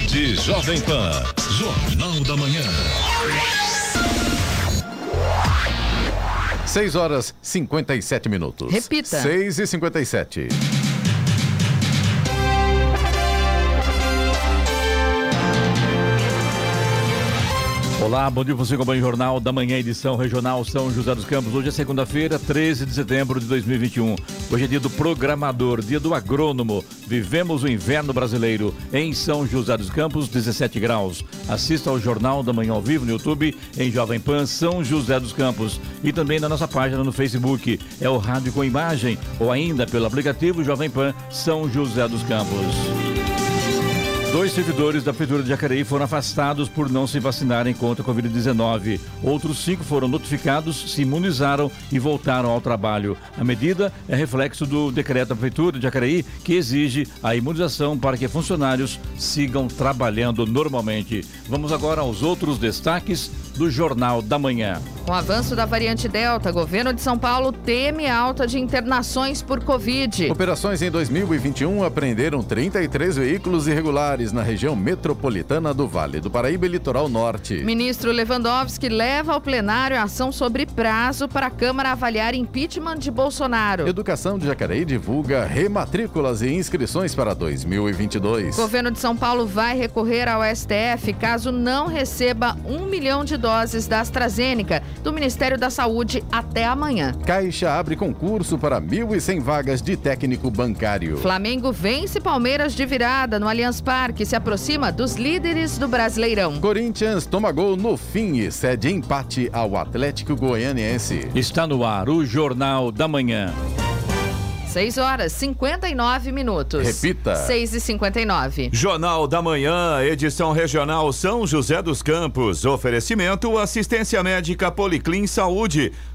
Rede Jovem Pan. Jornal da Manhã. 6 horas 57 minutos. Repita. 6 e 57. Olá, bom dia você com o Jornal da Manhã, edição regional São José dos Campos. Hoje é segunda-feira, 13 de setembro de 2021. Hoje é dia do programador, dia do agrônomo. Vivemos o inverno brasileiro em São José dos Campos, 17 graus. Assista ao Jornal da Manhã ao vivo no YouTube, em Jovem Pan São José dos Campos. E também na nossa página no Facebook. É o Rádio com Imagem ou ainda pelo aplicativo Jovem Pan São José dos Campos. Dois servidores da Prefeitura de Jacareí foram afastados por não se vacinarem contra a Covid-19. Outros cinco foram notificados, se imunizaram e voltaram ao trabalho. A medida é reflexo do decreto da Prefeitura de Jacareí, que exige a imunização para que funcionários sigam trabalhando normalmente. Vamos agora aos outros destaques do Jornal da Manhã. Com o avanço da variante Delta, governo de São Paulo teme alta de internações por Covid. Operações em 2021 apreenderam 33 veículos irregulares na região metropolitana do Vale do Paraíba e Litoral Norte. Ministro Lewandowski leva ao plenário a ação sobre prazo para a Câmara avaliar impeachment de Bolsonaro. Educação de Jacareí divulga rematrículas e inscrições para 2022. Governo de São Paulo vai recorrer ao STF caso não receba um milhão de doses da AstraZeneca do Ministério da Saúde até amanhã. Caixa abre concurso para 1.100 vagas de técnico bancário. Flamengo vence Palmeiras de virada no Allianz Parque e se aproxima dos líderes do Brasileirão. Corinthians toma gol no fim e cede empate ao Atlético Goianiense. Está no ar o Jornal da Manhã. 6 horas 59 minutos. Repita. 6 e 59. Jornal da Manhã, edição regional São José dos Campos. Oferecimento assistência médica Policlin Saúde.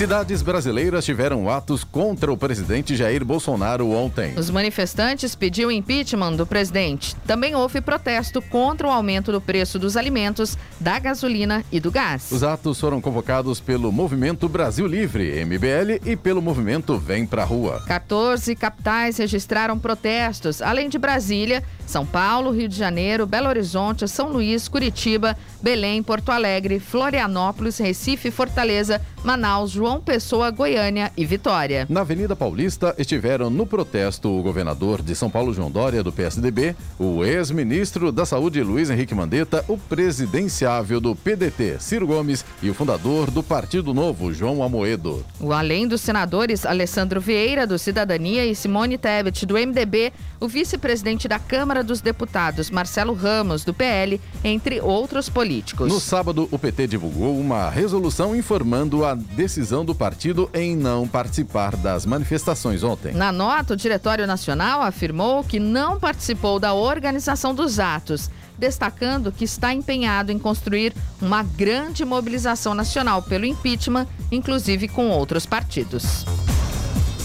Cidades brasileiras tiveram atos contra o presidente Jair Bolsonaro ontem. Os manifestantes pediam impeachment do presidente. Também houve protesto contra o aumento do preço dos alimentos, da gasolina e do gás. Os atos foram convocados pelo Movimento Brasil Livre, MBL, e pelo movimento Vem Pra Rua. 14 capitais registraram protestos, além de Brasília, São Paulo, Rio de Janeiro, Belo Horizonte, São Luís, Curitiba, Belém, Porto Alegre, Florianópolis, Recife, Fortaleza, Manaus, João Pessoa, Goiânia e Vitória. Na Avenida Paulista estiveram no protesto o governador de São Paulo, João Dória, do PSDB, o ex-ministro da Saúde, Luiz Henrique Mandetta, o presidenciável do PDT, Ciro Gomes, e o fundador do Partido Novo, João Amoedo. O além dos senadores Alessandro Vieira, do Cidadania, e Simone Tebet, do MDB, o vice-presidente da Câmara dos Deputados, Marcelo Ramos, do PL, entre outros políticos. No sábado, o PT divulgou uma resolução informando a decisão do partido em não participar das manifestações ontem. Na nota, o Diretório Nacional afirmou que não participou da organização dos atos, destacando que está empenhado em construir uma grande mobilização nacional pelo impeachment, inclusive com outros partidos.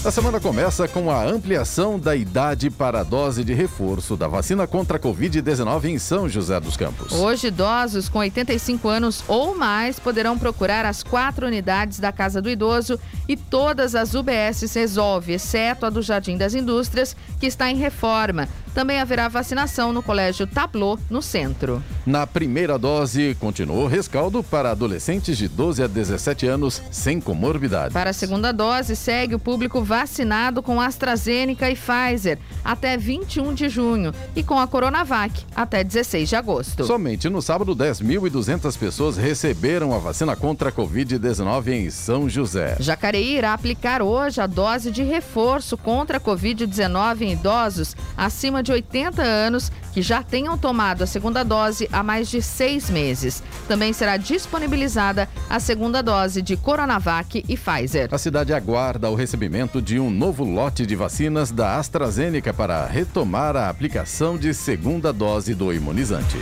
A semana começa com a ampliação da idade para a dose de reforço da vacina contra a Covid-19 em São José dos Campos. Hoje, idosos com 85 anos ou mais poderão procurar as quatro unidades da Casa do Idoso e todas as UBS Resolve, exceto a do Jardim das Indústrias, que está em reforma. Também haverá vacinação no Colégio Tablô, no centro. Na primeira dose, continuou rescaldo para adolescentes de 12 a 17 anos sem comorbidade. Para a segunda dose, segue o público vacinado com AstraZeneca e Pfizer até 21 de junho e com a Coronavac até 16 de agosto. Somente no sábado, 10.200 pessoas receberam a vacina contra a Covid-19 em São José. Jacareí irá aplicar hoje a dose de reforço contra a Covid-19 em idosos acima de 80 anos que já tenham tomado a segunda dose há mais de seis meses. Também será disponibilizada a segunda dose de Coronavac e Pfizer. A cidade aguarda o recebimento de um novo lote de vacinas da AstraZeneca para retomar a aplicação de segunda dose do imunizante.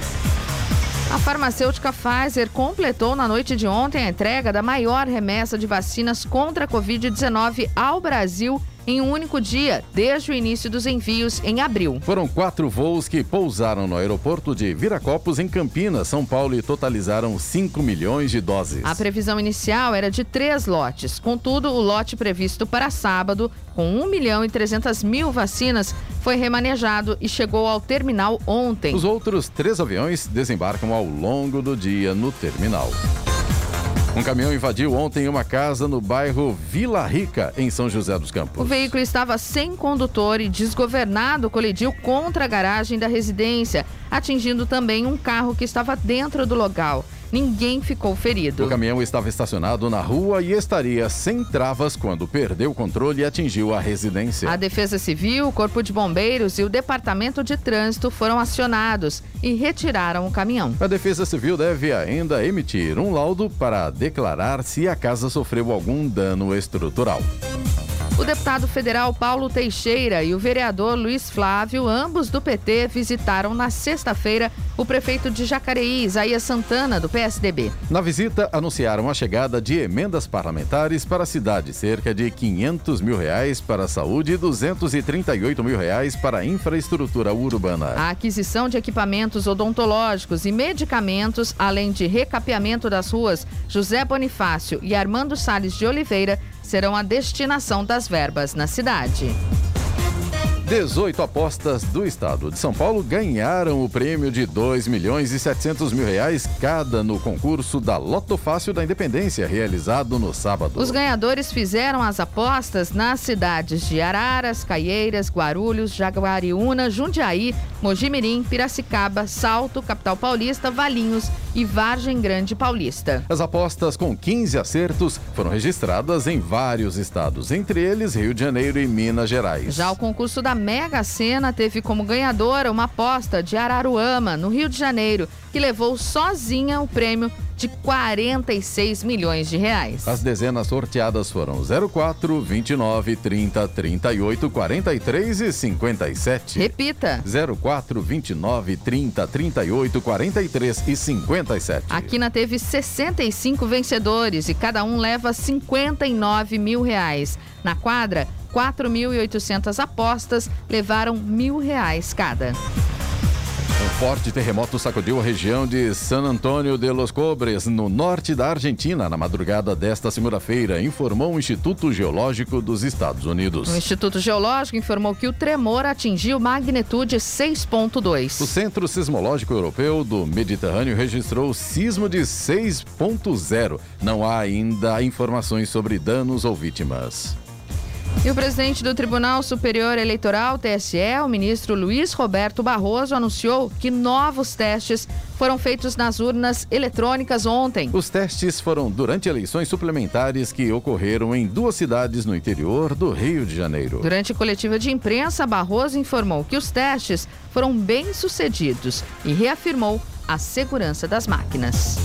A farmacêutica Pfizer completou na noite de ontem a entrega da maior remessa de vacinas contra a Covid-19 ao Brasil em um único dia, desde o início dos envios em abril. Foram quatro voos que pousaram no aeroporto de Viracopos, em Campinas, São Paulo, e totalizaram 5 milhões de doses. A previsão inicial era de três lotes. Contudo, o lote previsto para sábado, com 1 milhão e 300 mil vacinas, foi remanejado e chegou ao terminal ontem. Os outros três aviões desembarcam ao longo do dia no terminal. Um caminhão invadiu ontem uma casa no bairro Vila Rica, em São José dos Campos. O veículo estava sem condutor e desgovernado colidiu contra a garagem da residência, atingindo também um carro que estava dentro do local. Ninguém ficou ferido. O caminhão estava estacionado na rua e estaria sem travas quando perdeu o controle e atingiu a residência. A Defesa Civil, o Corpo de Bombeiros e o Departamento de Trânsito foram acionados e retiraram o caminhão. A Defesa Civil deve ainda emitir um laudo para declarar se a casa sofreu algum dano estrutural. O deputado federal Paulo Teixeira e o vereador Luiz Flávio, ambos do PT, visitaram na sexta-feira o prefeito de Jacareí, Isaías Santana, do PSDB. Na visita, anunciaram a chegada de emendas parlamentares para a cidade, cerca de 500 mil reais para a saúde e 238 mil reais para a infraestrutura urbana. A aquisição de equipamentos odontológicos e medicamentos, além de recapeamento das ruas José Bonifácio e Armando Salles de Oliveira, serão a destinação das verbas na cidade. 18 apostas do estado de São Paulo ganharam o prêmio de 2 milhões e 700 mil reais cada no concurso da Loto Fácil da Independência, realizado no sábado. Os ganhadores fizeram as apostas nas cidades de Araras, Caieiras, Guarulhos, Jaguariúna, Jundiaí, Mojimirim, Piracicaba, Salto, Capital Paulista, Valinhos e Vargem Grande Paulista. As apostas com 15 acertos foram registradas em vários estados, entre eles Rio de Janeiro e Minas Gerais. Já o concurso da Mega Sena teve como ganhadora uma aposta de Araruama, no Rio de Janeiro, que levou sozinha o prêmio de 46 milhões de reais. As dezenas sorteadas foram 04, 29, 30, 38, 43 e 57. Repita. 04, 29, 30, 38, 43 e 57. A Quina teve 65 vencedores e cada um leva 59 mil reais. Na quadra, 4.800 apostas levaram mil reais cada. Um forte terremoto sacudiu a região de San Antônio de los Cobres, no norte da Argentina, na madrugada desta segunda-feira, informou o Instituto Geológico dos Estados Unidos. O Instituto Geológico informou que o tremor atingiu magnitude 6.2. O Centro Sismológico Europeu do Mediterrâneo registrou sismo de 6.0. Não há ainda informações sobre danos ou vítimas. E o presidente do Tribunal Superior Eleitoral, TSE, o ministro Luiz Roberto Barroso, anunciou que novos testes foram feitos nas urnas eletrônicas ontem. Os testes foram durante eleições suplementares que ocorreram em duas cidades no interior do Rio de Janeiro. Durante a coletiva de imprensa, Barroso informou que os testes foram bem sucedidos e reafirmou a segurança das máquinas.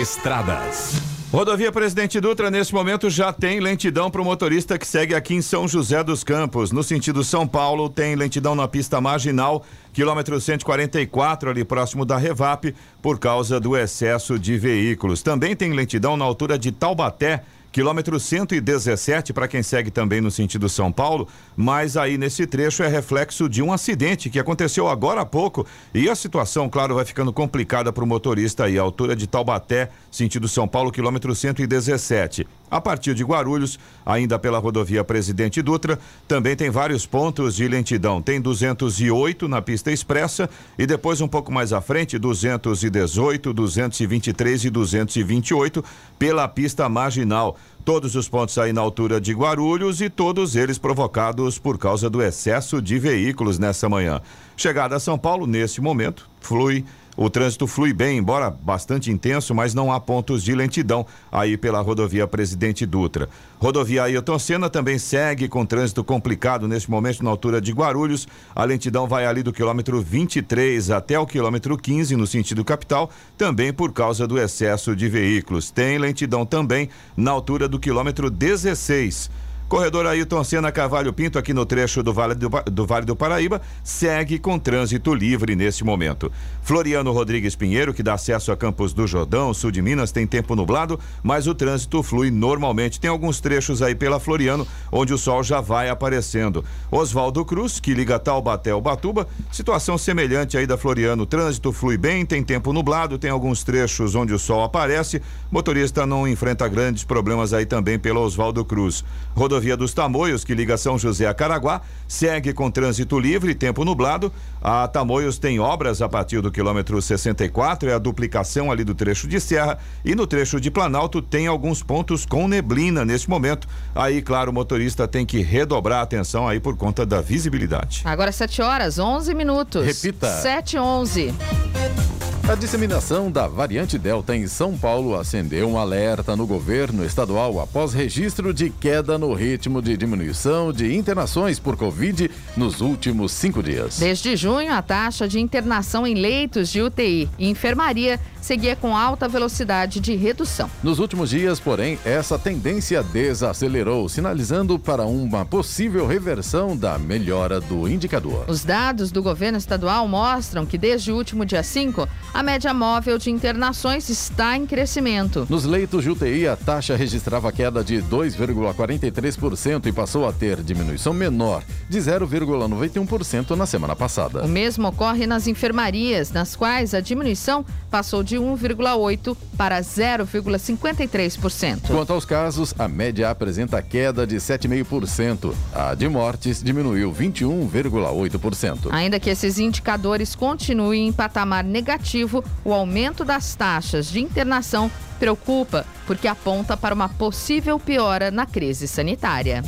Estradas. Rodovia Presidente Dutra, nesse momento, já tem lentidão para o motorista que segue aqui em São José dos Campos. No sentido São Paulo, tem lentidão na pista marginal, quilômetro 144, ali próximo da Revap, por causa do excesso de veículos. Também tem lentidão na altura de Taubaté, quilômetro 117 para quem segue também no sentido São Paulo, mas aí nesse trecho é reflexo de um acidente que aconteceu agora há pouco e a situação, claro, vai ficando complicada para o motorista aí, a altura de Taubaté, sentido São Paulo, quilômetro 117. A partir de Guarulhos, ainda pela rodovia Presidente Dutra, também tem vários pontos de lentidão. Tem 208 na pista expressa e depois um pouco mais à frente, 218, 223 e 228 pela pista marginal. Todos os pontos aí na altura de Guarulhos e todos eles provocados por causa do excesso de veículos nessa manhã. Chegada a São Paulo, nesse momento, flui o trânsito flui bem, embora bastante intenso, mas não há pontos de lentidão aí pela rodovia Presidente Dutra. Rodovia Ailton Senna também segue com trânsito complicado neste momento na altura de Guarulhos. A lentidão vai ali do quilômetro 23 até o quilômetro 15 no sentido capital, também por causa do excesso de veículos. Tem lentidão também na altura do quilômetro 16 Corredor Ailton Senna Cavalho Pinto, aqui no trecho do Vale do, do Vale do Paraíba, segue com trânsito livre nesse momento. Floriano Rodrigues Pinheiro, que dá acesso a Campos do Jordão, sul de Minas, tem tempo nublado, mas o trânsito flui normalmente. Tem alguns trechos aí pela Floriano, onde o sol já vai aparecendo. Oswaldo Cruz, que liga Taubaté ao Batuba, situação semelhante aí da Floriano. Trânsito flui bem, tem tempo nublado, tem alguns trechos onde o sol aparece. Motorista não enfrenta grandes problemas aí também pelo Oswaldo Cruz. Rodovia dos Tamoios, que liga São José a Caraguá, segue com trânsito livre, tempo nublado. A Tamoios tem obras a partir do quilômetro 64, é a duplicação ali do trecho de serra. E no trecho de Planalto tem alguns pontos com neblina neste momento. Aí, claro, o motorista tem que redobrar a atenção aí por conta da visibilidade. Agora 7 horas, 11 minutos. Repita. 7 11. A disseminação da variante Delta em São Paulo acendeu um alerta no governo estadual após registro de queda no ritmo de diminuição de internações por Covid nos últimos cinco dias. Desde junho, a taxa de internação em leitos de UTI e enfermaria seguia com alta velocidade de redução. Nos últimos dias, porém, essa tendência desacelerou, sinalizando para uma possível reversão da melhora do indicador. Os dados do governo estadual mostram que desde o último dia 5, a média móvel de internações está em crescimento. Nos leitos de UTI, a taxa registrava queda de 2,43% e passou a ter diminuição menor, de 0,91% na semana passada. O mesmo ocorre nas enfermarias, nas quais a diminuição passou de 1,8% para 0,53%. Quanto aos casos, a média apresenta queda de 7,5%. A de mortes diminuiu 21,8%. Ainda que esses indicadores continuem em patamar negativo, o aumento das taxas de internação preocupa, porque aponta para uma possível piora na crise sanitária.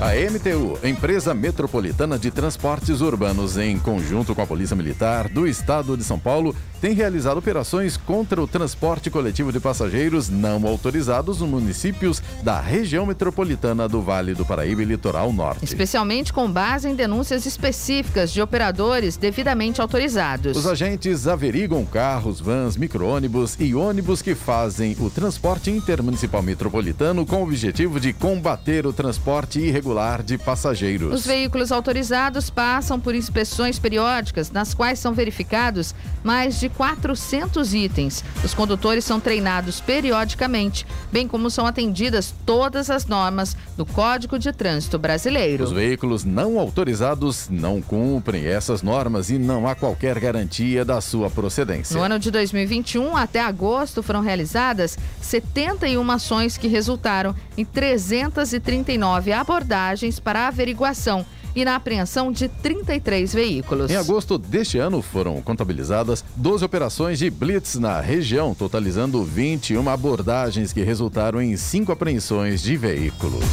A MTU, Empresa Metropolitana de Transportes Urbanos, em conjunto com a Polícia Militar do Estado de São Paulo, tem realizado operações contra o transporte coletivo de passageiros não autorizados nos municípios da região metropolitana do Vale do Paraíba e Litoral Norte. Especialmente com base em denúncias específicas de operadores devidamente autorizados. Os agentes averigam carros, vans, micro-ônibus e ônibus que fazem o transporte intermunicipal metropolitano com o objetivo de combater o transporte irregular de passageiros. Os veículos autorizados passam por inspeções periódicas, nas quais são verificados mais de 400 itens. Os condutores são treinados periodicamente, bem como são atendidas todas as normas do Código de Trânsito Brasileiro. Os veículos não autorizados não cumprem essas normas e não há qualquer garantia da sua procedência. No ano de 2021, até agosto, foram realizadas 71 ações que resultaram em 339 abordagens para averiguação e na apreensão de 33 veículos. Em agosto deste ano foram contabilizadas 12 operações de blitz na região, totalizando 21 abordagens que resultaram em cinco apreensões de veículos.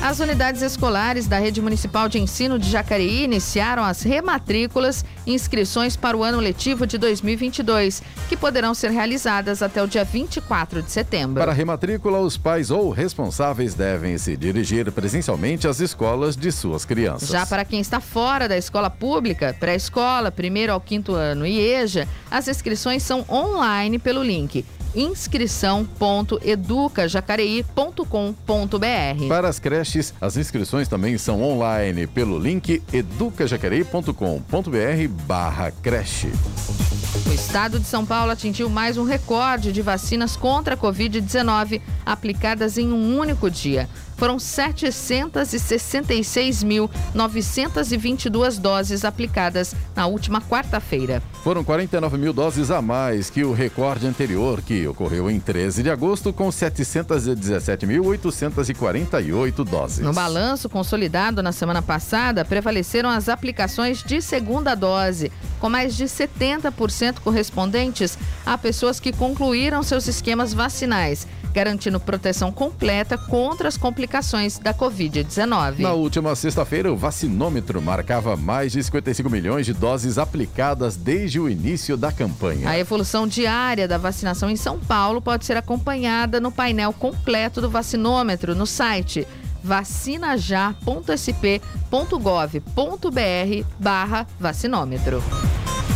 As unidades escolares da Rede Municipal de Ensino de Jacareí iniciaram as rematrículas e inscrições para o ano letivo de 2022, que poderão ser realizadas até o dia 24 de setembro. Para a rematrícula, os pais ou responsáveis devem se dirigir presencialmente às escolas de suas crianças. Já para quem está fora da escola pública, pré-escola, primeiro ao quinto ano e EJA, as inscrições são online pelo link inscrição.educajacareí.com.br. Para as creches, as inscrições também são online pelo link educajacareí.com.br barra creche. O estado de São Paulo atingiu mais um recorde de vacinas contra a Covid-19 aplicadas em um único dia. Foram 766.922 doses aplicadas na última quarta-feira. Foram 49 mil doses a mais que o recorde anterior, que ocorreu em 13 de agosto, com 717.848 doses. No balanço consolidado na semana passada, prevaleceram as aplicações de segunda dose, com mais de 70% correspondentes a pessoas que concluíram seus esquemas vacinais garantindo proteção completa contra as complicações da Covid-19. Na última sexta-feira, o vacinômetro marcava mais de 55 milhões de doses aplicadas desde o início da campanha. A evolução diária da vacinação em São Paulo pode ser acompanhada no painel completo do vacinômetro no site vacinajá.sp.gov.br barra vacinômetro.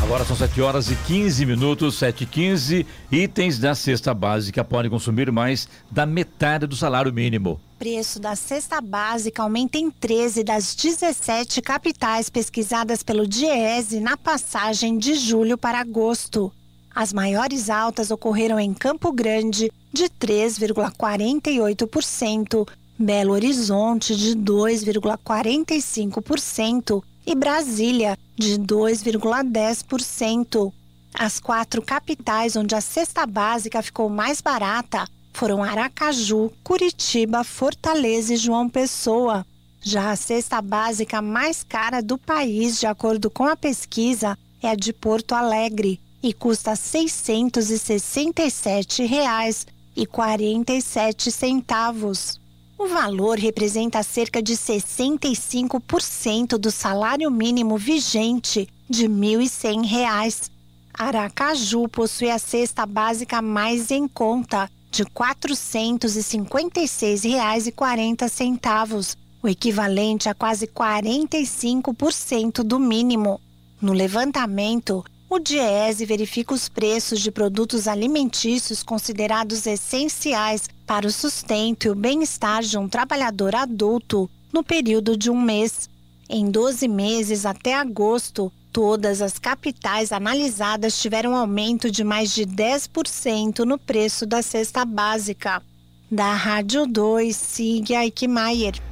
Agora são 7 horas e 15 minutos, 7 e 15. Itens da cesta básica podem consumir mais da metade do salário mínimo. preço da cesta básica aumenta em 13 das 17 capitais pesquisadas pelo Diese na passagem de julho para agosto. As maiores altas ocorreram em Campo Grande, de 3,48%, Belo Horizonte, de 2,45% e Brasília, de 2,10%. As quatro capitais onde a cesta básica ficou mais barata foram Aracaju, Curitiba, Fortaleza e João Pessoa. Já a cesta básica mais cara do país, de acordo com a pesquisa, é a de Porto Alegre e custa R$ 667,47. O valor representa cerca de 65% do salário mínimo vigente de R$ 1.100. Aracaju possui a cesta básica mais em conta, de R$ 456,40, o equivalente a quase 45% do mínimo. No levantamento, o Diese verifica os preços de produtos alimentícios considerados essenciais para o sustento e o bem-estar de um trabalhador adulto no período de um mês. Em 12 meses até agosto, Todas as capitais analisadas tiveram aumento de mais de 10% no preço da cesta básica. Da Rádio 2, siga Eichmeier.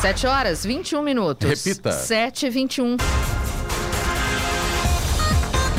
7 horas 21 minutos. Repita. 7 e 21.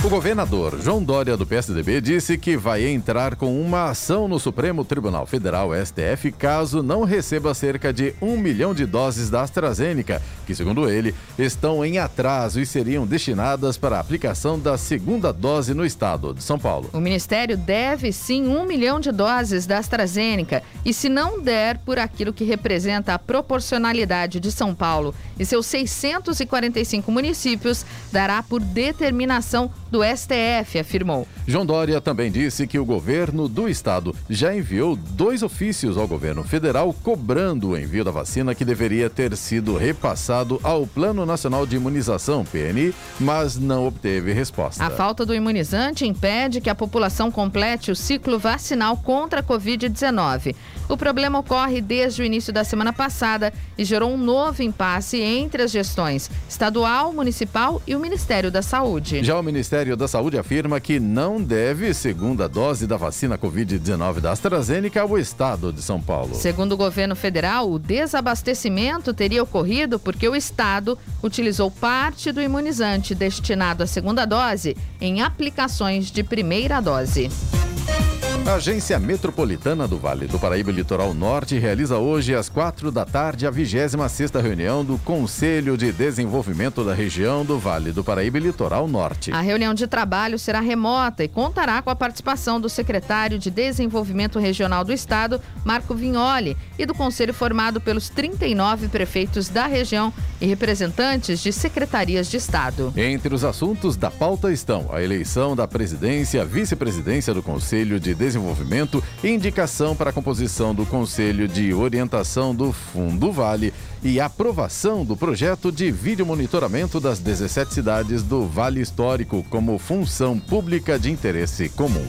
O governador João Dória, do PSDB, disse que vai entrar com uma ação no Supremo Tribunal Federal, STF, caso não receba cerca de um milhão de doses da AstraZeneca, que, segundo ele, estão em atraso e seriam destinadas para a aplicação da segunda dose no estado de São Paulo. O Ministério deve sim um milhão de doses da AstraZeneca e, se não der por aquilo que representa a proporcionalidade de São Paulo e seus 645 municípios, dará por determinação do STF, afirmou. João Dória também disse que o governo do estado já enviou dois ofícios ao governo federal cobrando o envio da vacina que deveria ter sido repassado ao Plano Nacional de Imunização, PNI, mas não obteve resposta. A falta do imunizante impede que a população complete o ciclo vacinal contra a Covid-19. O problema ocorre desde o início da semana passada e gerou um novo impasse entre as gestões estadual, municipal e o Ministério da Saúde. Já o Ministério da Saúde afirma que não deve segunda dose da vacina Covid-19 da AstraZeneca ao estado de São Paulo. Segundo o governo federal, o desabastecimento teria ocorrido porque o estado utilizou parte do imunizante destinado à segunda dose em aplicações de primeira dose. A Agência Metropolitana do Vale do Paraíba Litoral Norte realiza hoje, às quatro da tarde, a 26ª reunião do Conselho de Desenvolvimento da Região do Vale do Paraíba Litoral Norte. A reunião de trabalho será remota e contará com a participação do secretário de Desenvolvimento Regional do Estado, Marco Vignoli, e do conselho formado pelos 39 prefeitos da região e representantes de secretarias de Estado. Entre os assuntos da pauta estão a eleição da presidência, vice-presidência do Conselho de Desenvolvimento e indicação para a composição do Conselho de Orientação do Fundo Vale e aprovação do projeto de vídeo monitoramento das 17 cidades do Vale Histórico como função pública de interesse comum.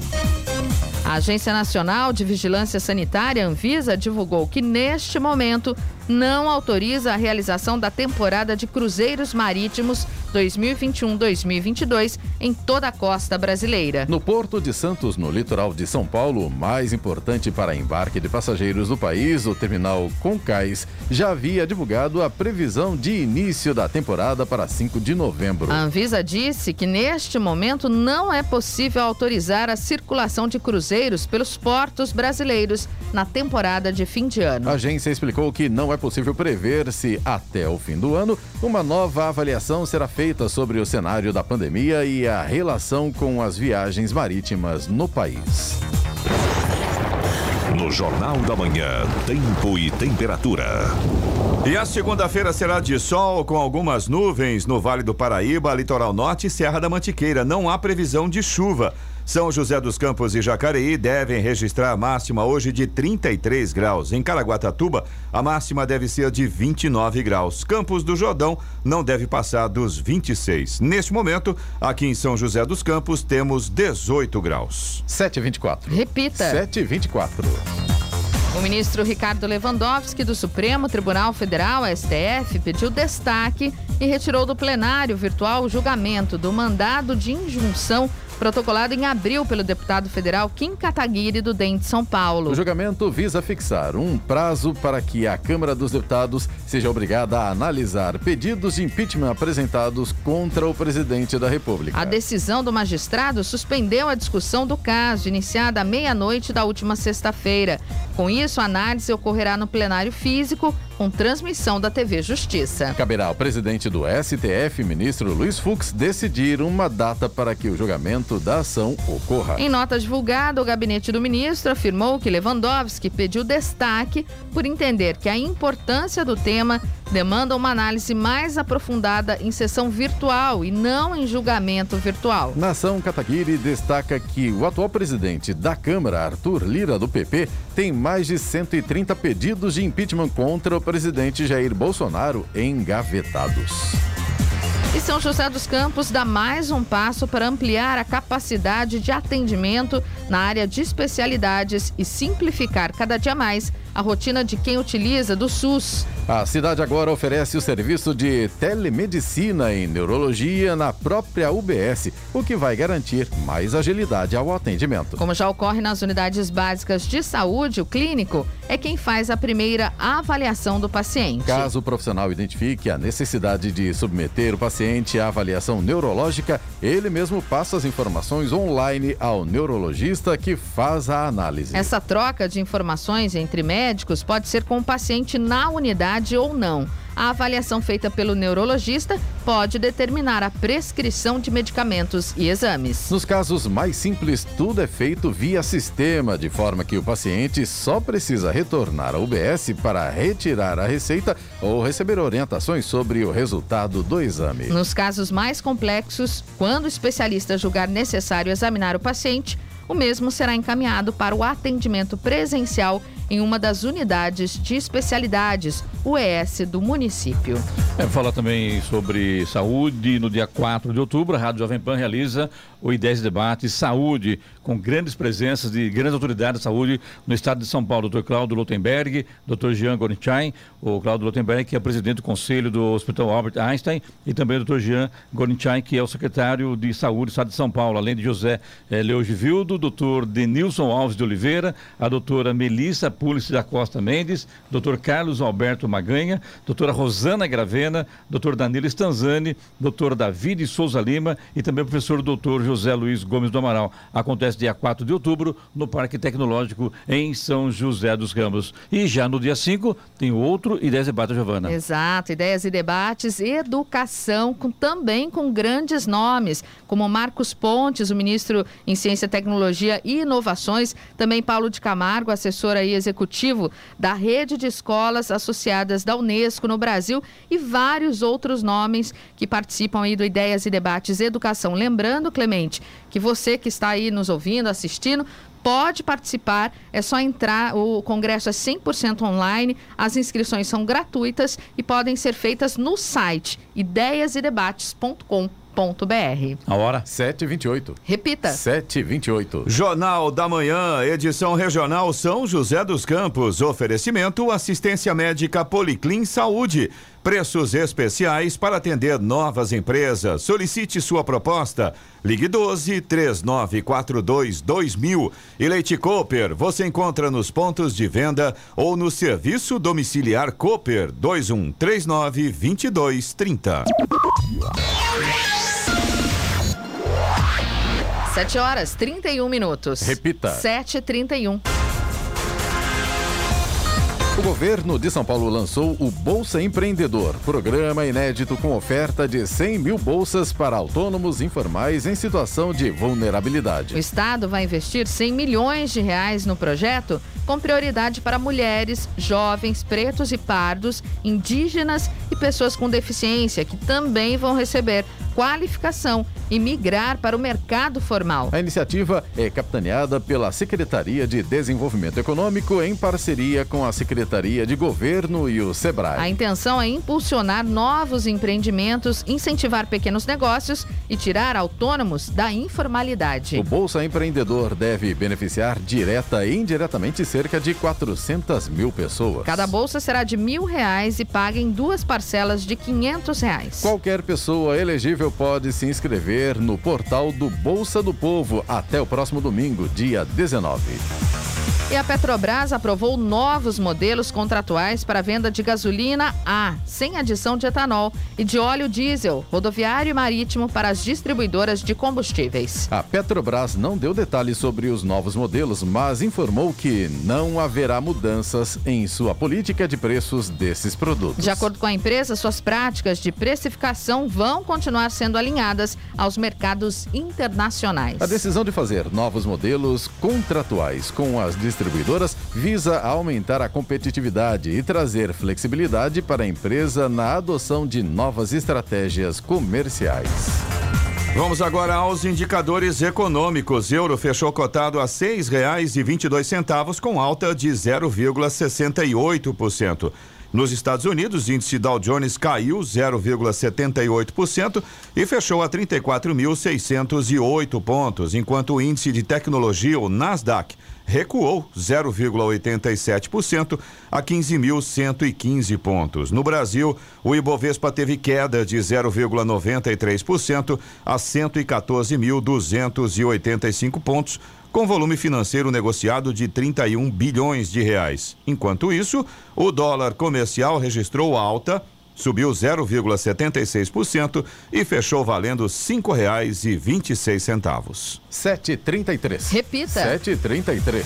A Agência Nacional de Vigilância Sanitária, Anvisa, divulgou que neste momento não autoriza a realização da temporada de cruzeiros marítimos 2021-2022 em toda a costa brasileira. No Porto de Santos, no litoral de São Paulo, o mais importante para embarque de passageiros do país, o terminal Concais, já havia divulgado a previsão de início da temporada para 5 de novembro. A Anvisa disse que neste momento não é possível autorizar a circulação de cruzeiros pelos portos brasileiros na temporada de fim de ano. A agência explicou que não é possível prever se, até o fim do ano, uma nova avaliação será feita sobre o cenário da pandemia e a relação com as viagens marítimas no país. No Jornal da Manhã, tempo e temperatura. E a segunda-feira será de sol com algumas nuvens no Vale do Paraíba, Litoral Norte e Serra da Mantiqueira. Não há previsão de chuva. São José dos Campos e Jacareí devem registrar a máxima hoje de 33 graus. Em Caraguatatuba, a máxima deve ser de 29 graus. Campos do Jordão não deve passar dos 26. Neste momento, aqui em São José dos Campos, temos 18 graus. 724. Repita. 724. O ministro Ricardo Lewandowski do Supremo Tribunal Federal, STF, pediu destaque e retirou do plenário virtual o julgamento do mandado de injunção protocolado em abril pelo deputado federal Kim Kataguiri, do DEM de São Paulo. O julgamento visa fixar um prazo para que a Câmara dos Deputados seja obrigada a analisar pedidos de impeachment apresentados contra o presidente da República. A decisão do magistrado suspendeu a discussão do caso, iniciada à meia-noite da última sexta-feira. Com isso, a análise ocorrerá no plenário físico com transmissão da TV Justiça. Caberá ao presidente do STF, ministro Luiz Fux, decidir uma data para que o julgamento da ação ocorra. Em nota divulgada, o gabinete do ministro afirmou que Lewandowski pediu destaque por entender que a importância do tema demanda uma análise mais aprofundada em sessão virtual e não em julgamento virtual. Na ação, Kataguiri destaca que o atual presidente da Câmara, Arthur Lira, do PP, tem mais de 130 pedidos de impeachment contra o presidente Jair Bolsonaro engavetados. E São José dos Campos dá mais um passo para ampliar a capacidade de atendimento na área de especialidades e simplificar cada dia mais a rotina de quem utiliza do SUS. A cidade agora oferece o serviço de telemedicina em neurologia na própria UBS, o que vai garantir mais agilidade ao atendimento. Como já ocorre nas unidades básicas de saúde, o clínico é quem faz a primeira avaliação do paciente. Caso o profissional identifique a necessidade de submeter o paciente à avaliação neurológica, ele mesmo passa as informações online ao neurologista que faz a análise. Essa troca de informações entre médicos pode ser com o paciente na unidade ou não. A avaliação feita pelo neurologista pode determinar a prescrição de medicamentos e exames. Nos casos mais simples, tudo é feito via sistema, de forma que o paciente só precisa retornar ao UBS para retirar a receita ou receber orientações sobre o resultado do exame. Nos casos mais complexos, quando o especialista julgar necessário examinar o paciente, o mesmo será encaminhado para o atendimento presencial em uma das unidades de especialidades, UES, do município. É, falar também sobre saúde. No dia 4 de outubro, a Rádio Jovem Pan realiza o I10 Debate Saúde, com grandes presenças de grandes autoridades de saúde no estado de São Paulo. Dr. Cláudio Lotenberg, Dr. Jean Gorinchain, o Cláudio Lotenberg, que é presidente do Conselho do Hospital Albert Einstein, e também o Dr. Jean Gorinchain, que é o secretário de Saúde do estado de São Paulo, além de José eh, Leogivildo, Dr. Denilson Alves de Oliveira, a doutora Melissa Púlice da Costa Mendes, Dr. Carlos Alberto Maganha, doutora Rosana Gravena, Dr. Danilo Stanzani, Dr. David Souza Lima e também o professor Dr. José Luiz Gomes do Amaral. Acontece dia 4 de outubro no Parque Tecnológico em São José dos Campos. E já no dia 5 tem outro Ideias e Debates, Giovana. Exato, Ideias e Debates, educação, com, também com grandes nomes, como Marcos Pontes, o ministro em Ciência, Tecnologia e Inovações, também Paulo de Camargo, assessor aí executivo da rede de escolas associadas da Unesco no Brasil e vários outros nomes que participam aí do Ideias e Debates Educação. Lembrando, Clemente, que você que está aí nos ouvindo, assistindo, pode participar, é só entrar, o congresso é 100% online, as inscrições são gratuitas e podem ser feitas no site ideiasedebates.com.br. A hora? 7h28. Repita. 7h28. Jornal da Manhã, edição regional São José dos Campos. Oferecimento assistência médica Policlin Saúde. Preços especiais para atender novas empresas. Solicite sua proposta. Ligue 12 3942 2000. E Leite Cooper, você encontra nos pontos de venda ou no serviço domiciliar Cooper 2139 2230. 7 horas 31 minutos. Repita. 7h31. O governo de São Paulo lançou o Bolsa Empreendedor, programa inédito com oferta de 100 mil bolsas para autônomos informais em situação de vulnerabilidade. O Estado vai investir 100 milhões de reais no projeto, com prioridade para mulheres, jovens, pretos e pardos, indígenas e pessoas com deficiência, que também vão receber qualificação e migrar para o mercado formal. A iniciativa é capitaneada pela Secretaria de Desenvolvimento Econômico em parceria com a Secretaria de Governo e o SEBRAE. A intenção é impulsionar novos empreendimentos, incentivar pequenos negócios e tirar autônomos da informalidade. O Bolsa Empreendedor deve beneficiar direta e indiretamente cerca de 400 mil pessoas. Cada bolsa será de mil reais e paga em duas parcelas de 500 reais. Qualquer pessoa elegível pode se inscrever no portal do Bolsa do Povo até o próximo domingo, dia 19. E a Petrobras aprovou novos modelos contratuais para venda de gasolina A, sem adição de etanol, e de óleo diesel, rodoviário e marítimo para as distribuidoras de combustíveis. A Petrobras não deu detalhes sobre os novos modelos, mas informou que não haverá mudanças em sua política de preços desses produtos. De acordo com a empresa, suas práticas de precificação vão continuar sendo alinhadas aos mercados internacionais. A decisão de fazer novos modelos contratuais com as distribuidoras visa aumentar a competitividade e trazer flexibilidade para a empresa na adoção de novas estratégias comerciais. Vamos agora aos indicadores econômicos. Euro fechou cotado a R$ 6,22 com alta de 0,68%. Nos Estados Unidos, o índice Dow Jones caiu 0,78% e fechou a 34.608 pontos, enquanto o índice de tecnologia, o Nasdaq, recuou 0,87% a 15.115 pontos. No Brasil, o Ibovespa teve queda de 0,93% a 114.285 pontos com volume financeiro negociado de 31 bilhões de reais. Enquanto isso, o dólar comercial registrou alta, subiu 0,76% e fechou valendo R$ 5,26. 7,33. Repita. 7,33.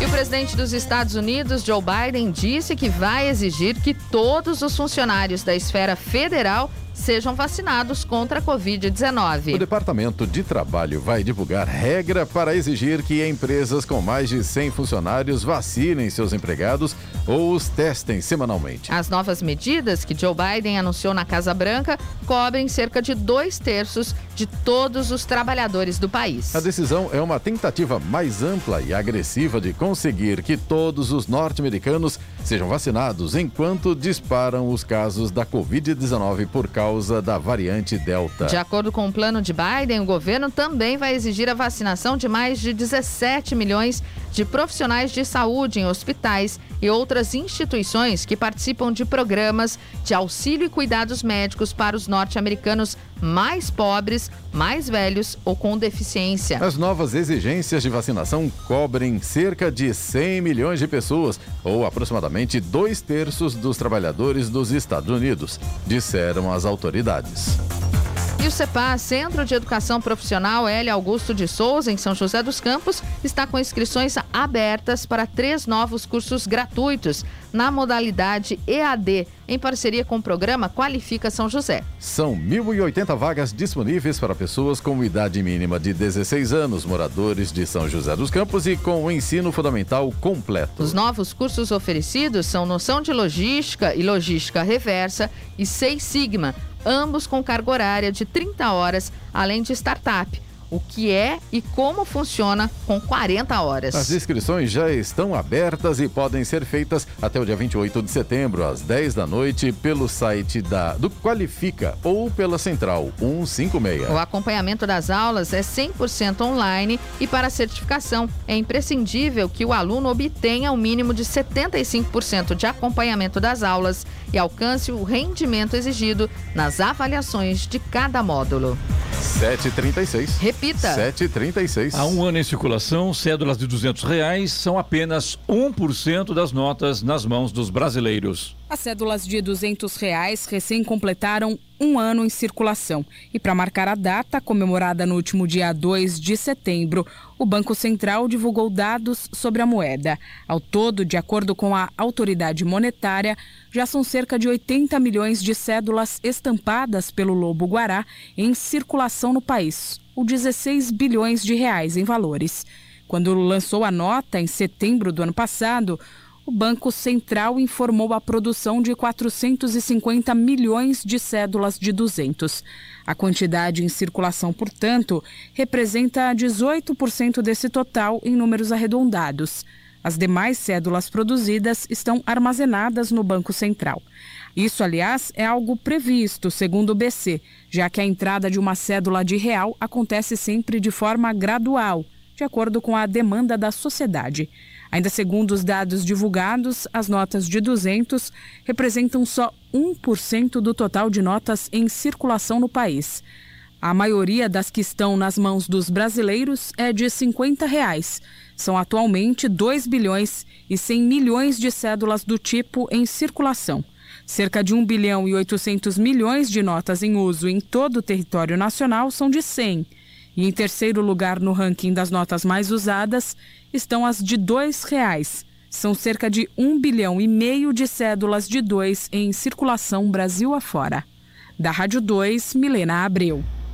E o presidente dos Estados Unidos, Joe Biden, disse que vai exigir que todos os funcionários da esfera federal sejam vacinados contra a Covid-19. O Departamento de Trabalho vai divulgar regra para exigir que empresas com mais de 100 funcionários vacinem seus empregados ou os testem semanalmente. As novas medidas que Joe Biden anunciou na Casa Branca cobrem cerca de dois terços de todos os trabalhadores do país. A decisão é uma tentativa mais ampla e agressiva de conseguir que todos os norte-americanos sejam vacinados enquanto disparam os casos da Covid-19 por causa causa da variante Delta. De acordo com o plano de Biden, o governo também vai exigir a vacinação de mais de 17 milhões de profissionais de saúde em hospitais e outras instituições que participam de programas de auxílio e cuidados médicos para os norte-americanos mais pobres, mais velhos ou com deficiência. As novas exigências de vacinação cobrem cerca de 100 milhões de pessoas, ou aproximadamente dois terços dos trabalhadores dos Estados Unidos, disseram as autoridades. E o CEPA, Centro de Educação Profissional L. Augusto de Souza, em São José dos Campos, está com inscrições abertas para três novos cursos gratuitos na modalidade EAD, em parceria com o programa Qualifica São José. São 1.080 vagas disponíveis para pessoas com idade mínima de 16 anos, moradores de São José dos Campos e com o ensino fundamental completo. Os novos cursos oferecidos são Noção de Logística e Logística Reversa e Seis Sigma, ambos com carga horária de 30 horas, além de startup o que é e como funciona com 40 horas. As inscrições já estão abertas e podem ser feitas até o dia 28 de setembro, às 10 da noite, pelo site da, do Qualifica ou pela Central 156. O acompanhamento das aulas é 100% online e para a certificação é imprescindível que o aluno obtenha o um mínimo de 75% de acompanhamento das aulas e alcance o rendimento exigido nas avaliações de cada módulo. 736. Repita. 736. Há um ano em circulação, cédulas de 200 reais são apenas 1% das notas nas mãos dos brasileiros. As cédulas de 200 reais recém completaram um ano em circulação. E para marcar a data, comemorada no último dia 2 de setembro, o Banco Central divulgou dados sobre a moeda. Ao todo, de acordo com a autoridade monetária, já são cerca de 80 milhões de cédulas estampadas pelo Lobo Guará em circulação no país, ou 16 bilhões de reais em valores. Quando lançou a nota em setembro do ano passado, o Banco Central informou a produção de 450 milhões de cédulas de 200. A quantidade em circulação, portanto, representa 18% desse total em números arredondados. As demais cédulas produzidas estão armazenadas no Banco Central. Isso, aliás, é algo previsto, segundo o BC, já que a entrada de uma cédula de real acontece sempre de forma gradual, de acordo com a demanda da sociedade. Ainda segundo os dados divulgados, as notas de 200 representam só 1% do total de notas em circulação no país. A maioria das que estão nas mãos dos brasileiros é de 50 reais. São atualmente 2 bilhões e 100 milhões de cédulas do tipo em circulação. Cerca de 1 bilhão e 800 milhões de notas em uso em todo o território nacional são de 100 e em terceiro lugar no ranking das notas mais usadas estão as de dois reais. São cerca de um bilhão e meio de cédulas de dois em circulação Brasil afora. Da Rádio 2, Milena Abreu.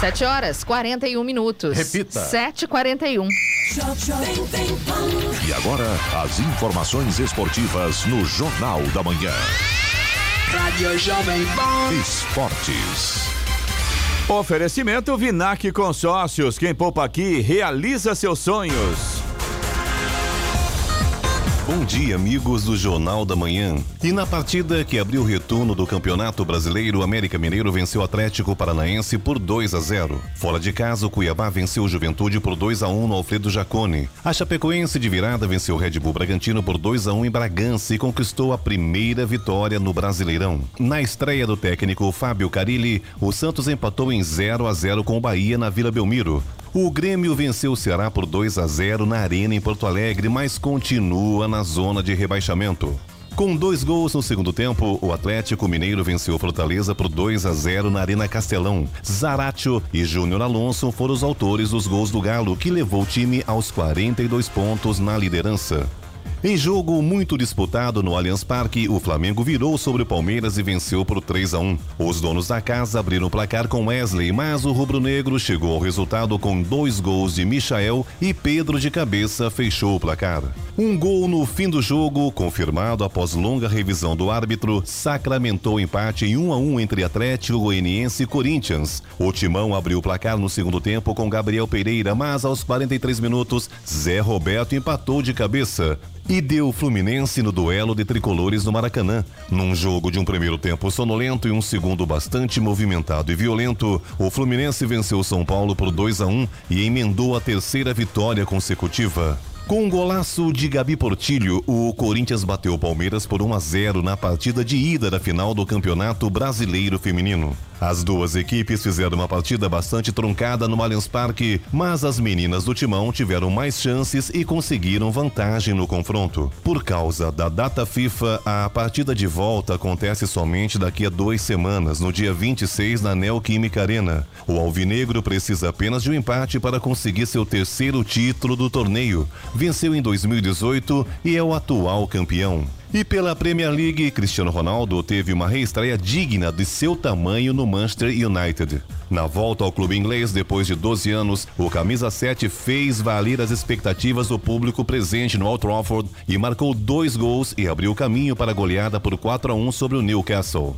7 horas 41 minutos. Repita. 7h41. E agora, as informações esportivas no Jornal da Manhã. Rádio Jovem Pan. Esportes. Oferecimento Vinac Consórcios. Quem poupa aqui realiza seus sonhos. Bom dia, amigos do Jornal da Manhã. E na partida que abriu o retorno do Campeonato Brasileiro, o América Mineiro venceu o Atlético Paranaense por 2 a 0. Fora de casa, o Cuiabá venceu o Juventude por 2 a 1 no Alfredo Jacone. A Chapecoense de virada venceu o Red Bull Bragantino por 2 a 1 em Bragança e conquistou a primeira vitória no Brasileirão. Na estreia do técnico Fábio Carilli, o Santos empatou em 0 a 0 com o Bahia na Vila Belmiro. O Grêmio venceu o Ceará por 2 a 0 na Arena em Porto Alegre, mas continua na zona de rebaixamento. Com dois gols no segundo tempo, o Atlético Mineiro venceu Fortaleza por 2 a 0 na Arena Castelão. Zaratio e Júnior Alonso foram os autores dos gols do Galo, que levou o time aos 42 pontos na liderança. Em jogo muito disputado no Allianz Parque, o Flamengo virou sobre o Palmeiras e venceu por 3 a 1. Os donos da casa abriram o placar com Wesley, mas o rubro-negro chegou ao resultado com dois gols de Michael e Pedro de cabeça fechou o placar. Um gol no fim do jogo, confirmado após longa revisão do árbitro, sacramentou o empate em 1 a 1 entre Atlético Goianiense e Corinthians. O Timão abriu o placar no segundo tempo com Gabriel Pereira, mas aos 43 minutos, Zé Roberto empatou de cabeça e deu Fluminense no duelo de tricolores no Maracanã. Num jogo de um primeiro tempo sonolento e um segundo bastante movimentado e violento, o Fluminense venceu São Paulo por 2 a 1 e emendou a terceira vitória consecutiva. Com um golaço de Gabi Portilho, o Corinthians bateu o Palmeiras por 1 a 0 na partida de ida da final do Campeonato Brasileiro Feminino. As duas equipes fizeram uma partida bastante truncada no Allianz Parque, mas as meninas do Timão tiveram mais chances e conseguiram vantagem no confronto. Por causa da data FIFA, a partida de volta acontece somente daqui a duas semanas, no dia 26, na Neoquímica Arena. O Alvinegro precisa apenas de um empate para conseguir seu terceiro título do torneio. Venceu em 2018 e é o atual campeão. E pela Premier League, Cristiano Ronaldo teve uma reestreia digna de seu tamanho no Manchester United. Na volta ao clube inglês, depois de 12 anos, o camisa 7 fez valer as expectativas do público presente no Old Trafford e marcou dois gols e abriu caminho para a goleada por 4 a 1 sobre o Newcastle.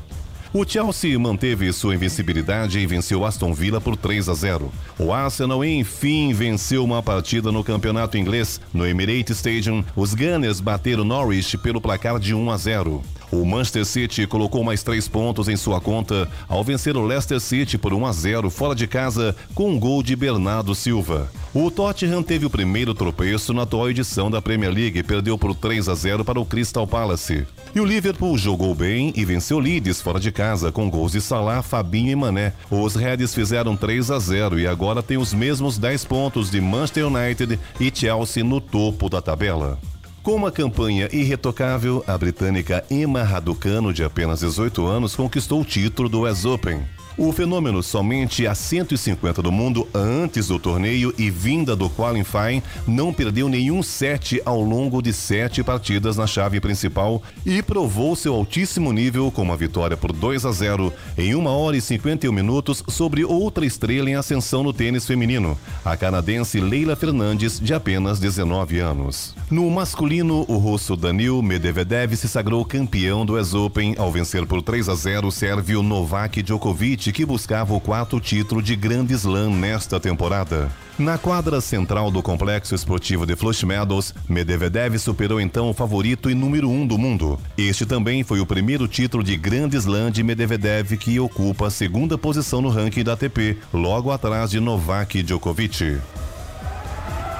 O Chelsea manteve sua invencibilidade e venceu Aston Villa por 3 a 0. O Arsenal, enfim, venceu uma partida no campeonato inglês. No Emirates Stadium, os Gunners bateram Norwich pelo placar de 1 a 0. O Manchester City colocou mais três pontos em sua conta ao vencer o Leicester City por 1 a 0 fora de casa com um gol de Bernardo Silva. O Tottenham teve o primeiro tropeço na atual edição da Premier League e perdeu por 3 a 0 para o Crystal Palace. E o Liverpool jogou bem e venceu Leeds fora de casa com gols de Salah, Fabinho e Mané. Os Reds fizeram 3 a 0 e agora tem os mesmos 10 pontos de Manchester United e Chelsea no topo da tabela. Com uma campanha irretocável, a britânica Emma Raducano, de apenas 18 anos, conquistou o título do US Open. O fenômeno, somente a 150 do mundo antes do torneio e vinda do qualifying, não perdeu nenhum set ao longo de sete partidas na chave principal e provou seu altíssimo nível com uma vitória por 2 a 0 em 1 hora e 51 minutos sobre outra estrela em ascensão no tênis feminino, a canadense Leila Fernandes, de apenas 19 anos. No masculino, o russo Danil Medvedev se sagrou campeão do US Open ao vencer por 3 a 0 o sérvio Novak Djokovic que buscava o quarto título de Grande Slam nesta temporada. Na quadra central do complexo esportivo de Flush Meadows, Medvedev superou então o favorito e número um do mundo. Este também foi o primeiro título de Grande Slam de Medvedev que ocupa a segunda posição no ranking da ATP, logo atrás de Novak Djokovic.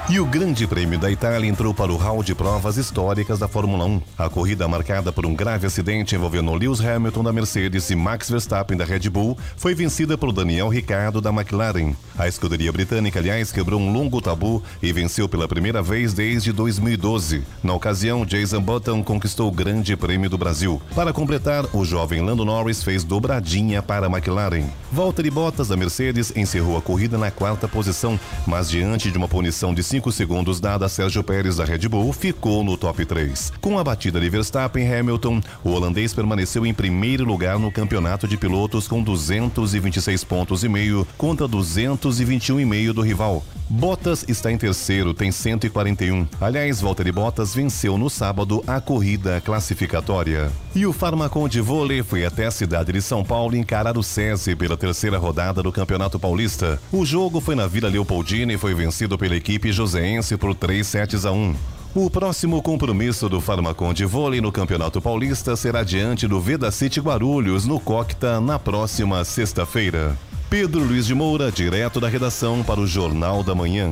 E o Grande Prêmio da Itália entrou para o hall de provas históricas da Fórmula 1. A corrida marcada por um grave acidente envolvendo Lewis Hamilton da Mercedes e Max Verstappen da Red Bull foi vencida por Daniel Ricciardo da McLaren. A escuderia britânica, aliás, quebrou um longo tabu e venceu pela primeira vez desde 2012. Na ocasião, Jason Button conquistou o Grande Prêmio do Brasil. Para completar, o jovem Lando Norris fez dobradinha para a McLaren. Valtteri Bottas da Mercedes encerrou a corrida na quarta posição, mas diante de uma punição de 5 segundos dada a Sérgio Pérez da Red Bull, ficou no top 3. Com a batida de Verstappen e Hamilton, o holandês permaneceu em primeiro lugar no campeonato de pilotos com 226 pontos e meio contra 221 e meio do rival. Bottas está em terceiro, tem 141. Aliás, Valtteri Bottas venceu no sábado a corrida classificatória. E o Farmacon de vôlei foi até a cidade de São Paulo encarar o SESI pela terceira rodada do Campeonato Paulista. O jogo foi na Vila Leopoldina e foi vencido pela equipe joseense por 3 sets a 1. O próximo compromisso do Farmacon de vôlei no Campeonato Paulista será diante do Veda City Guarulhos, no Cocta, na próxima sexta-feira. Pedro Luiz de Moura, direto da redação para o Jornal da Manhã.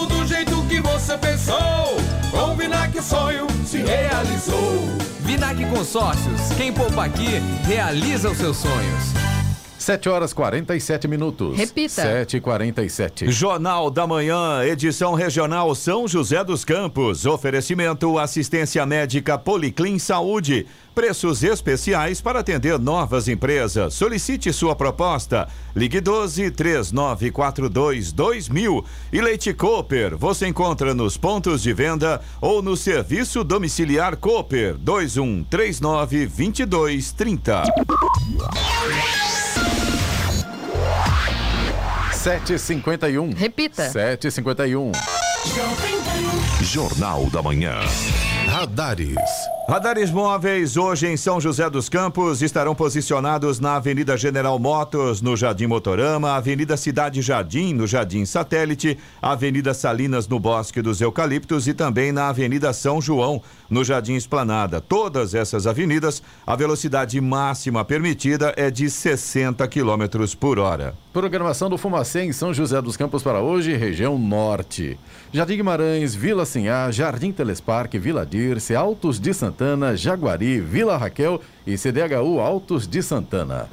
que você pensou. Com o Vinac o sonho se realizou. Vinac Consórcios. Quem poupa aqui, realiza os seus sonhos. 7 horas 47 minutos. Repita. 7 e 47 Jornal da Manhã, edição regional São José dos Campos. Oferecimento assistência médica Policlin Saúde. Preços especiais para atender novas empresas. Solicite sua proposta. Ligue 12 3942 2000. E Leite Cooper. Você encontra nos pontos de venda ou no serviço domiciliar Cooper 2139 2230. 7h51. Repita. 7h51. Jornal da Manhã. Radares. Radares móveis hoje em São José dos Campos estarão posicionados na Avenida General Motors, no Jardim Motorama, Avenida Cidade Jardim, no Jardim Satélite, Avenida Salinas, no Bosque dos Eucaliptos e também na Avenida São João, no Jardim Esplanada. Todas essas avenidas, a velocidade máxima permitida é de 60 km por hora. Programação do Fumacê em São José dos Campos para hoje, região norte. Jardim Guimarães, Vila Sinhá, Jardim Telesparque, Vila Dirce, Altos de Santana, Jaguari, Vila Raquel e CDHU Altos de Santana.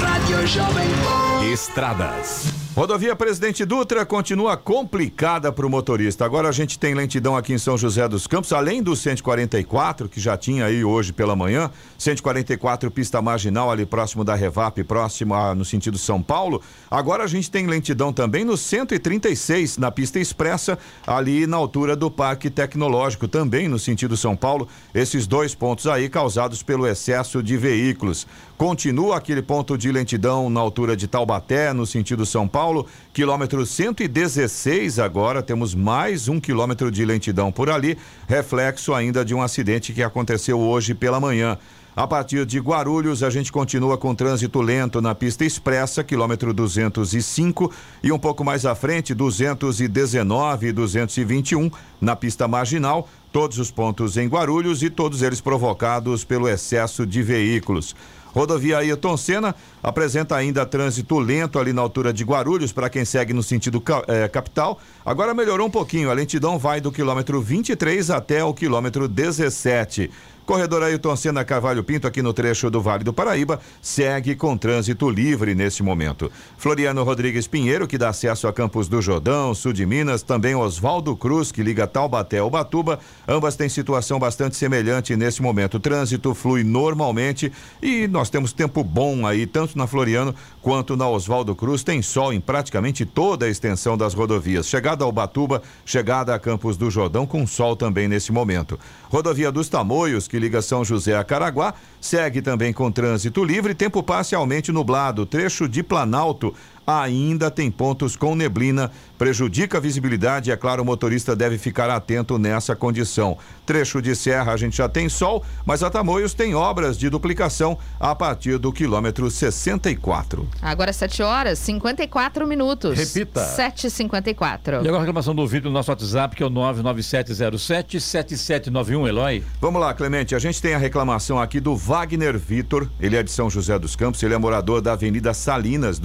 Rádio Jovem Pan. Estradas. Rodovia Presidente Dutra continua complicada para o motorista. Agora a gente tem lentidão aqui em São José dos Campos, além do 144, que já tinha aí hoje pela manhã, 144 pista marginal ali próximo da Revap, próximo a, no sentido São Paulo. Agora a gente tem lentidão também no 136, na pista expressa, ali na altura do Parque Tecnológico, também no sentido São Paulo. Esses dois pontos aí causados pelo excesso de veículos. Continua aquele ponto de lentidão na altura de Taubaté, no sentido São Paulo, quilômetro 116 agora, temos mais um quilômetro de lentidão por ali, reflexo ainda de um acidente que aconteceu hoje pela manhã. A partir de Guarulhos, a gente continua com trânsito lento na pista expressa, quilômetro 205, e um pouco mais à frente, 219 e 221, na pista marginal, todos os pontos em Guarulhos e todos eles provocados pelo excesso de veículos. Rodovia Ayrton Senna apresenta ainda trânsito lento ali na altura de Guarulhos para quem segue no sentido eh, capital. Agora melhorou um pouquinho, a lentidão vai do quilômetro 23 até o quilômetro 17. Corredor Ailton Senna Carvalho Pinto, aqui no trecho do Vale do Paraíba, segue com trânsito livre neste momento. Floriano Rodrigues Pinheiro, que dá acesso a Campos do Jordão, sul de Minas, também Oswaldo Cruz, que liga Taubaté ao Batuba. Ambas têm situação bastante semelhante neste momento. O trânsito flui normalmente e nós temos tempo bom aí, tanto na Floriano quanto na Oswaldo Cruz. Tem sol em praticamente toda a extensão das rodovias. Chegada ao Batuba, chegada a Campos do Jordão, com sol também nesse momento. Rodovia dos Tamoios, que liga São José a Caraguá, segue também com trânsito livre, tempo parcialmente nublado, trecho de Planalto ainda tem pontos com neblina, prejudica a visibilidade e, é claro, o motorista deve ficar atento nessa condição. Trecho de serra a gente já tem sol, mas a Tamoios tem obras de duplicação a partir do quilômetro 64. Agora 7 horas 54 minutos. Repita. 7h54. E agora a reclamação do ouvinte no nosso WhatsApp, que é o 99707-7791, Eloy. Vamos lá, Clemente. A gente tem a reclamação aqui do Wagner Vitor. Ele é de São José dos Campos, ele é morador da Avenida Salinas,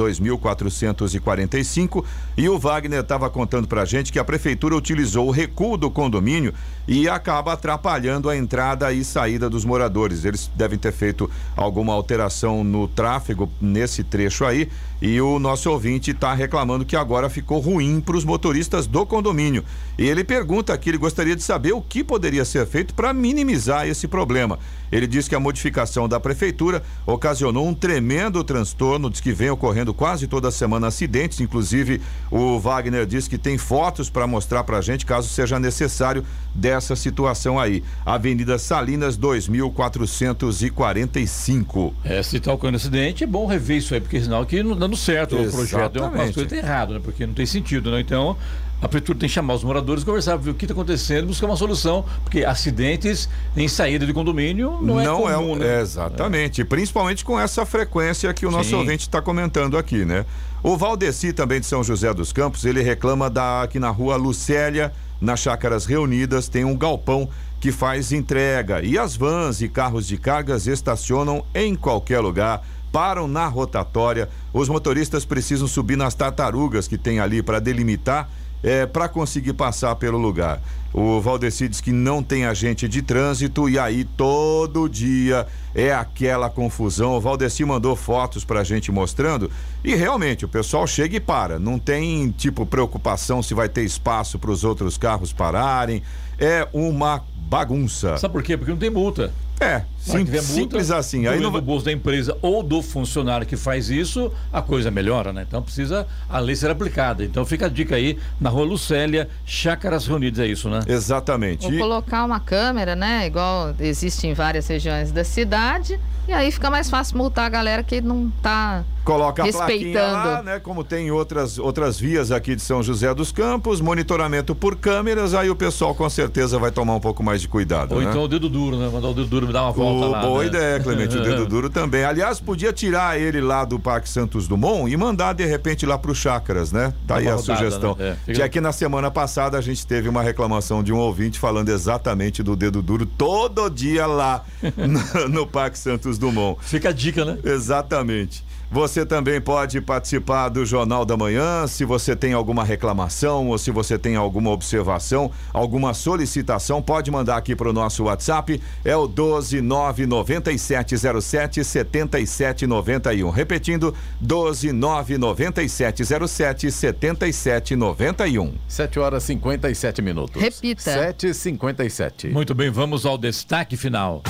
2445. E o Wagner estava contando pra gente que a prefeitura utilizou o recuo do condomínio e acaba atrapalhando a entrada e saída dos moradores. Eles devem ter feito alguma alteração no tráfego nesse trecho aí. E o nosso ouvinte está reclamando que agora ficou ruim para os motoristas do condomínio. E ele pergunta aqui, ele gostaria de saber o que poderia ser feito para minimizar esse problema. Ele diz que a modificação da prefeitura ocasionou um tremendo transtorno, diz que vem ocorrendo quase toda semana acidentes, inclusive o Wagner diz que tem fotos para mostrar para a gente, caso seja necessário, dessa situação aí. Avenida Salinas 2445. É, se está ocorrendo acidente, é bom rever isso aí, porque senão aqui não dando certo o projeto é uma coisa que tá errado, né? Porque não tem sentido, né? Então, a prefeitura tem que chamar os moradores, conversar, ver o que está acontecendo, buscar uma solução, porque acidentes em saída de condomínio não, não é comum, é, né? Exatamente, principalmente com essa frequência que o nosso Sim. ouvinte está comentando aqui, né? O Valdeci, também de São José dos Campos, ele reclama da aqui na rua Lucélia, nas Chácaras Reunidas, tem um galpão que faz entrega e as vans e carros de cargas estacionam em qualquer lugar. Param na rotatória, os motoristas precisam subir nas tartarugas que tem ali para delimitar é, para conseguir passar pelo lugar. O Valdeci diz que não tem agente de trânsito e aí todo dia é aquela confusão. O Valdeci mandou fotos pra gente mostrando e realmente o pessoal chega e para. Não tem tipo preocupação se vai ter espaço para os outros carros pararem. É uma bagunça. Sabe por quê? Porque não tem multa. É, sim, multa, simples assim. Aí não do bolso da empresa ou do funcionário que faz isso, a coisa melhora, né? Então precisa a lei ser aplicada. Então fica a dica aí na rua Lucélia, Chácaras Reunidas, é isso, né? Exatamente. Ou colocar uma câmera, né? Igual existe em várias regiões da cidade. E aí fica mais fácil multar a galera que não tá Coloca a respeitando. plaquinha lá, né? Como tem em outras, outras vias aqui de São José dos Campos, monitoramento por câmeras, aí o pessoal com certeza vai tomar um pouco mais de cuidado. Ou né? então o dedo duro, né? Mandar o dedo duro me dar uma volta Ô, lá. boa né? ideia, Clemente, o dedo duro também. Aliás, podia tirar ele lá do Parque Santos Dumont e mandar de repente lá pro Chácaras, né? Tá aí a rodada, sugestão. né? É, Já que na semana passada a gente teve uma reclamação de um ouvinte falando exatamente do dedo duro todo dia lá no, no Parque Santos Dumont. Fica a dica, né? Exatamente. Você também pode participar do Jornal da Manhã. Se você tem alguma reclamação ou se você tem alguma observação, alguma solicitação, pode mandar aqui para o nosso WhatsApp. É o 1299707 7791. Repetindo, 1299707 7791. 7 horas 57 minutos. Repita. 7h57. Muito bem, vamos ao destaque final.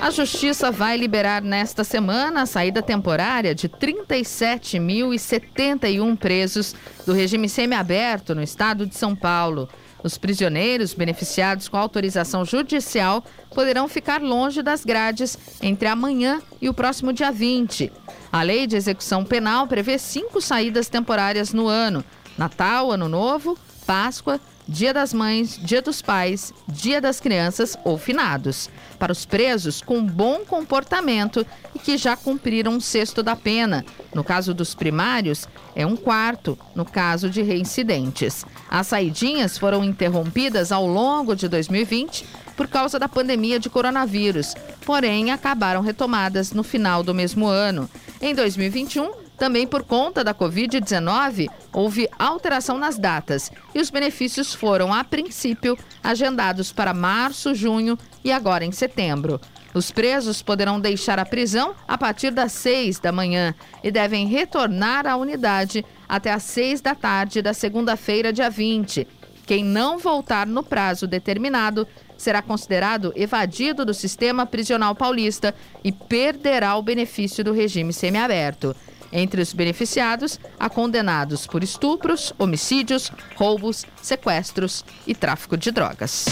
A Justiça vai liberar nesta semana a saída temporária de 37.071 presos do regime semiaberto no estado de São Paulo. Os prisioneiros beneficiados com autorização judicial poderão ficar longe das grades entre amanhã e o próximo dia 20. A lei de execução penal prevê cinco saídas temporárias no ano: Natal, Ano Novo, Páscoa, Dia das Mães, Dia dos Pais, Dia das Crianças ou finados. Para os presos com bom comportamento e que já cumpriram um sexto da pena. No caso dos primários, é um quarto, no caso de reincidentes. As saidinhas foram interrompidas ao longo de 2020 por causa da pandemia de coronavírus, porém acabaram retomadas no final do mesmo ano. Em 2021, também por conta da Covid-19, houve alteração nas datas e os benefícios foram, a princípio, agendados para março, junho e agora em setembro. Os presos poderão deixar a prisão a partir das seis da manhã e devem retornar à unidade até às seis da tarde da segunda-feira, dia 20. Quem não voltar no prazo determinado será considerado evadido do sistema prisional paulista e perderá o benefício do regime semiaberto. Entre os beneficiados, há condenados por estupros, homicídios, roubos, sequestros e tráfico de drogas.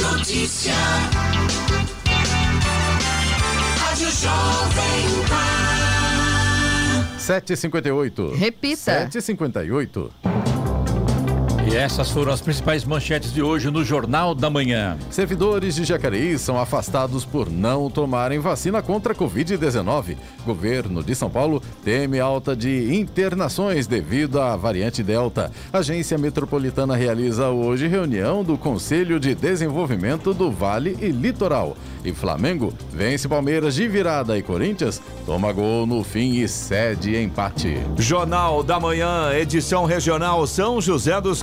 Notícia. Rádio Jovem Pan. 7h58. Repita. 7h58. E essas foram as principais manchetes de hoje no Jornal da Manhã. Servidores de Jacareí são afastados por não tomarem vacina contra a Covid-19. Governo de São Paulo teme alta de internações devido à variante Delta. Agência Metropolitana realiza hoje reunião do Conselho de Desenvolvimento do Vale e Litoral. E Flamengo vence Palmeiras de virada e Corinthians toma gol no fim e cede empate. Jornal da Manhã, edição regional São José dos